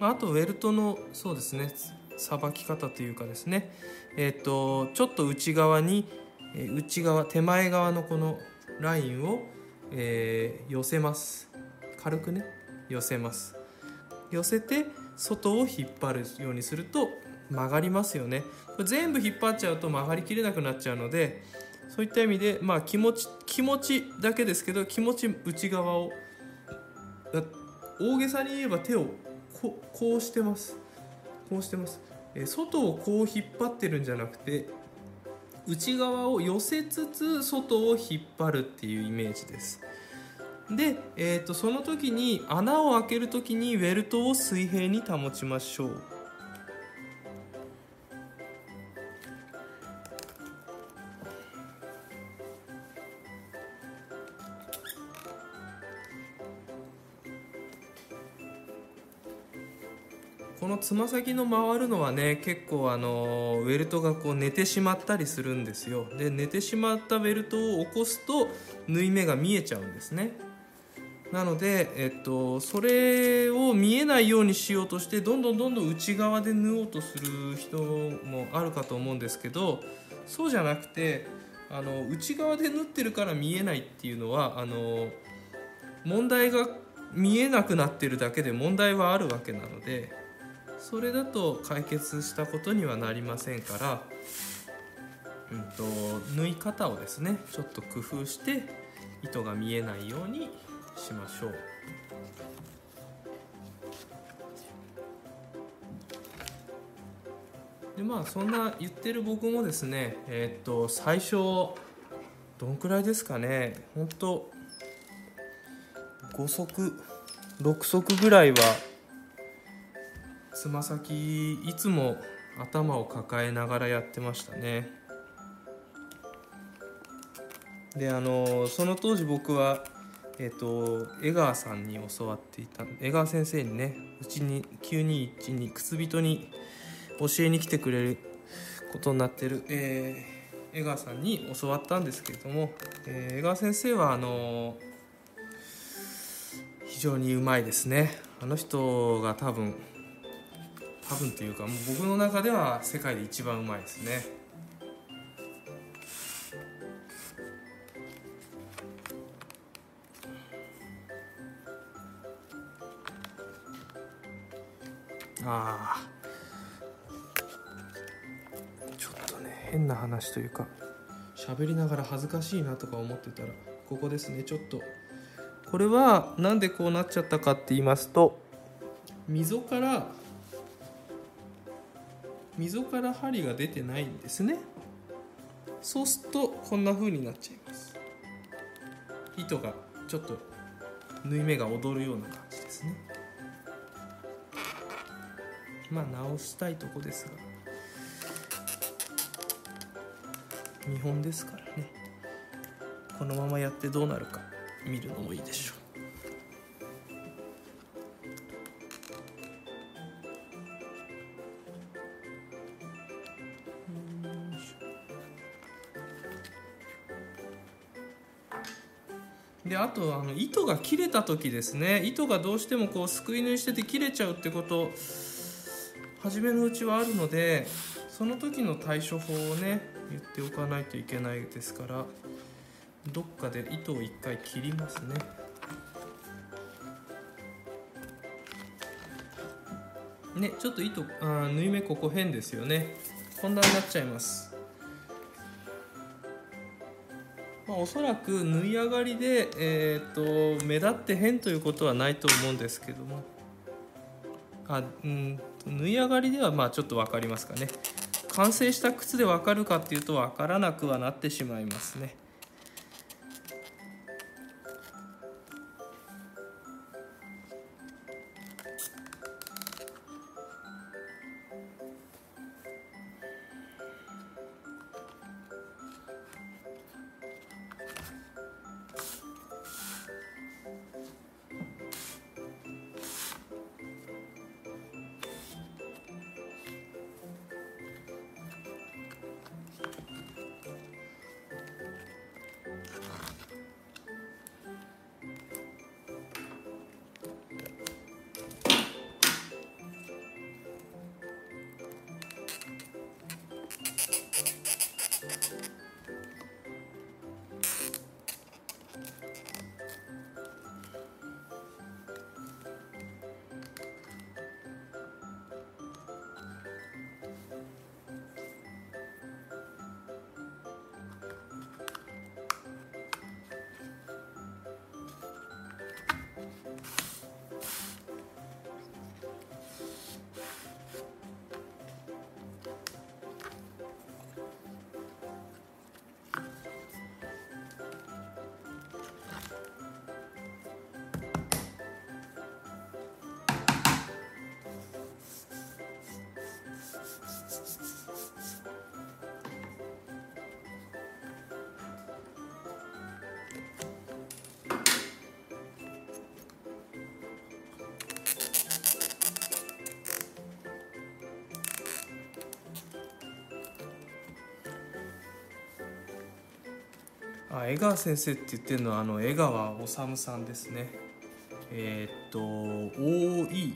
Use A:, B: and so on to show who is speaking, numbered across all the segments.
A: あとウェルトのそうですねさばき方というかですね。えっ、とちょっと内側にえ内側手前側のこのラインを、えー寄せます。軽くね寄せます。寄せて外を引っ張るようにすると曲がりますよね。これ全部引っ張っちゃうと曲がりきれなくなっちゃうのでそういった意味でまあ気持ち気持ちだけですけど気持ち内側を大げさに言えば手をここうしてます。こうしてます、えー外をこう引っ張ってるんじゃなくて内側を寄せつつ外を引っ張るっていうイメージです。で、えー、とその時に穴を開ける時にウェルトを水平に保ちましょう。このつま先の回るのはね結構あのウェルトがこう寝てしまったりするんですよ。で寝てしまったベルトを起こすと縫い目が見えちゃうんですね。なので、えっと、それを見えないようにしようとしてどんどんどんどん内側で縫おうとする人もあるかと思うんですけどそうじゃなくてあの内側で縫ってるから見えないっていうのはあの問題が見えなくなってるだけで問題はあるわけなのでそれだと解決したことにはなりませんから、うん、と縫い方をですねちょっと工夫して糸が見えないようにしましょう。でまあそんな言ってる僕もですねえーっと最初どんくらいですかね本当5足6足ぐらいはつま先いつも頭を抱えながらやってましたね。であのその当時僕はえっ、と江川さんに教わっていた江川先生にねうちに921に靴人に教えに来てくれることになってる、えー江川さんに教わったんですけれども、えー江川先生はあの非常にうまいですね。あの人が多分多分というかもう僕の中では世界で一番うまいですね。ああちょっとね変な話というか。喋りながら恥ずかしいなとか思ってたらここですね。ちょっと。これはなんでこうなっちゃったかって言いますと溝から溝から針が出てないんですね。そうするとこんな風になっちゃいます。糸がちょっと縫い目が踊るような感じですね。まあ直したいとこですが。見本ですからね。このままやってどうなるか見るのもいいでしょう。であとあの糸が切れた時ですね。糸がどうしてもこうすくい縫いしてて切れちゃうってこと初めのうちはあるのでその時の対処法をね言っておかないといけないですからどっかで糸を一回切りますね。ねちょっと糸あ縫い目ここ変ですよね。こんなになっちゃいます。あ、おそらく縫い上がりで、えー、と目立って変ということはないと思うんですけども。あ、うん、縫い上がりではまあちょっと分かりますかね。完成した靴で分かるかっていうと分からなくはなってしまいますね。あ江川先生って言ってるのはあの江川治さんですね。えーっと OE、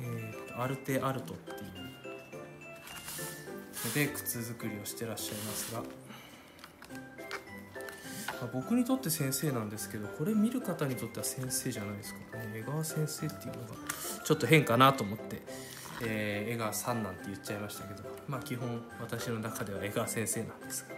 A: えーっとアルテアルトっていう。ので靴作りをしてらっしゃいますが、まあ僕にとって先生なんですけどこれ見る方にとっては先生じゃないですかね。江川先生っていうのがちょっと変かなと思って、えー江川さんなんて言っちゃいましたけど。まあ基本私の中では江川先生なんですが。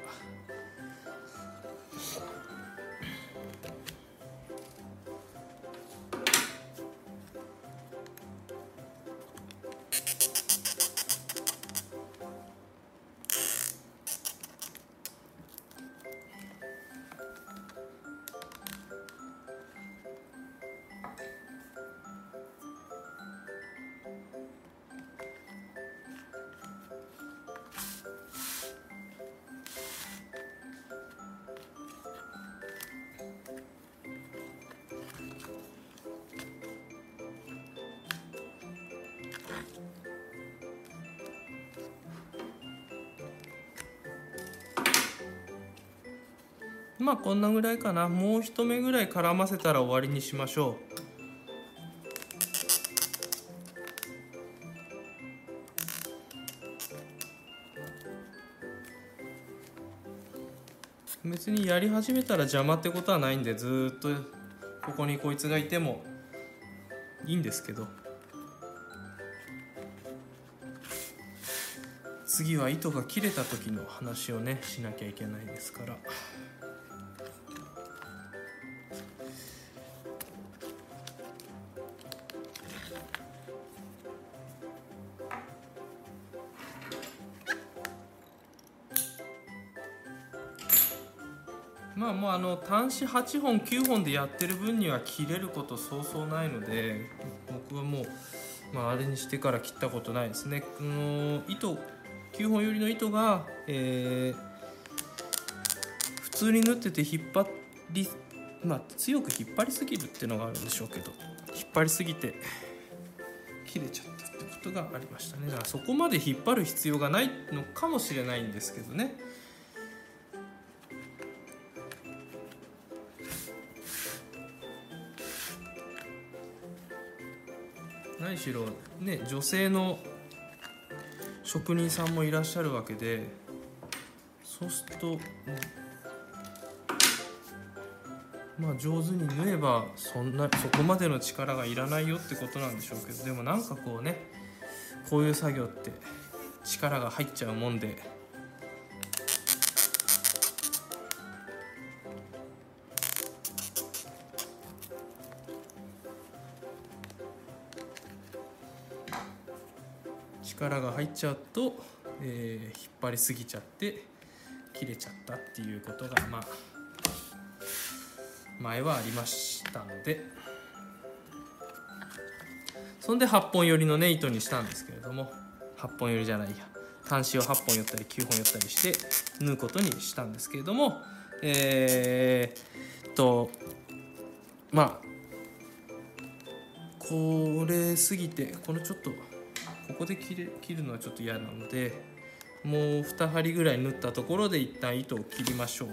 A: まあこんなぐらいかな。もう一目ぐらい絡ませたら終わりにしましょう。別にやり始めたら邪魔ってことはないんでずっとここにこいつがいてもいいんですけど。次は糸が切れた時の話をねしなきゃいけないですから。まあもうあの端子8本9本でやってる分には切れることそうそうないので僕はもう、まあ、あれにしてから切ったことないですね。この糸9本よりの糸が、えー普通に縫ってて引っ張りまあ強く引っ張りすぎるっていうのがあるんでしょうけど引っ張りすぎて切れちゃったってことがありましたねだからそこまで引っ張る必要がないのかもしれないんですけどね。何しろね女性の職人さんもいらっしゃるわけでそうすると、まあ上手に縫えばそんなそこまでの力がいらないよってことなんでしょうけどでもなんかこうねこういう作業って力が入っちゃうもんで力が入っちゃうと、えー引っ張りすぎちゃって切れちゃったっていうことがまあ前はありましたので。そんで8本寄りのね糸にしたんですけれども。8本寄りじゃないや。端子を8本寄ったり9本寄ったりして縫うことにしたんですけれども。えーっとまあこれ過ぎてこのちょっとここで切れ切るのはちょっと嫌なのでもう2針ぐらい縫ったところで一旦糸を切りましょう。